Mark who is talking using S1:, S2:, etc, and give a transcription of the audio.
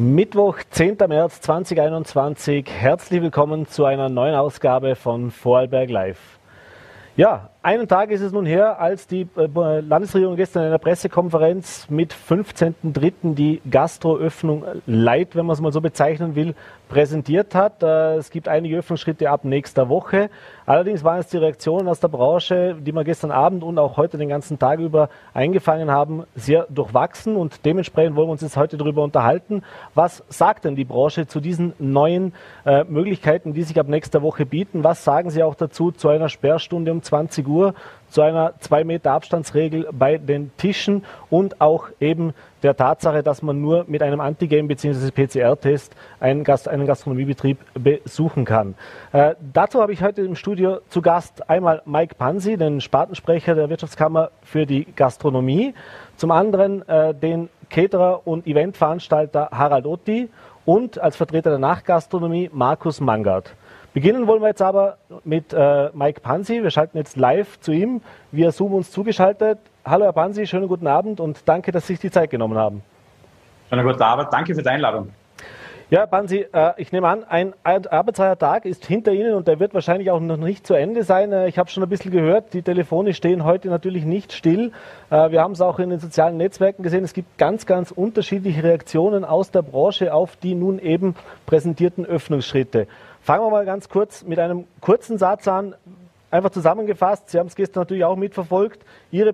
S1: Mittwoch, 10. März 2021. Herzlich willkommen zu einer neuen Ausgabe von Vorarlberg Live. Ja, einen Tag ist es nun her, als die äh, Landesregierung gestern in einer Pressekonferenz mit 15.03. die Gastroöffnung Light, wenn man es mal so bezeichnen will, präsentiert hat. Äh, es gibt einige Öffnungsschritte ab nächster Woche. Allerdings waren es die Reaktionen aus der Branche, die wir gestern Abend und auch heute den ganzen Tag über eingefangen haben, sehr durchwachsen. Und dementsprechend wollen wir uns jetzt heute darüber unterhalten. Was sagt denn die Branche zu diesen neuen äh, Möglichkeiten, die sich ab nächster Woche bieten? Was sagen Sie auch dazu zu einer Sperrstunde um 20 Uhr? zu einer zwei Meter Abstandsregel bei den Tischen und auch eben der Tatsache, dass man nur mit einem Antigen bzw. PCR-Test einen, Gast, einen Gastronomiebetrieb besuchen kann. Äh, dazu habe ich heute im Studio zu Gast einmal Mike Pansi, den Spartensprecher der Wirtschaftskammer für die Gastronomie, zum anderen äh, den Caterer und Eventveranstalter Harald Otti und als Vertreter der Nachgastronomie Markus Mangard. Beginnen wollen wir jetzt aber mit äh, Mike Pansi. Wir schalten jetzt live zu ihm via Zoom uns zugeschaltet. Hallo Herr Pansi, schönen guten Abend und danke, dass Sie sich die Zeit genommen haben.
S2: Schönen guten Abend, danke für die Einladung.
S1: Ja, Bansi, äh, ich nehme an, ein arbeitsfreier Tag ist hinter Ihnen und der wird wahrscheinlich auch noch nicht zu Ende sein. Äh, ich habe schon ein bisschen gehört, die Telefone stehen heute natürlich nicht still. Äh, wir haben es auch in den sozialen Netzwerken gesehen. Es gibt ganz, ganz unterschiedliche Reaktionen aus der Branche auf die nun eben präsentierten Öffnungsschritte. Fangen wir mal ganz kurz mit einem kurzen Satz an. Einfach zusammengefasst, Sie haben es gestern natürlich auch mitverfolgt. Ihre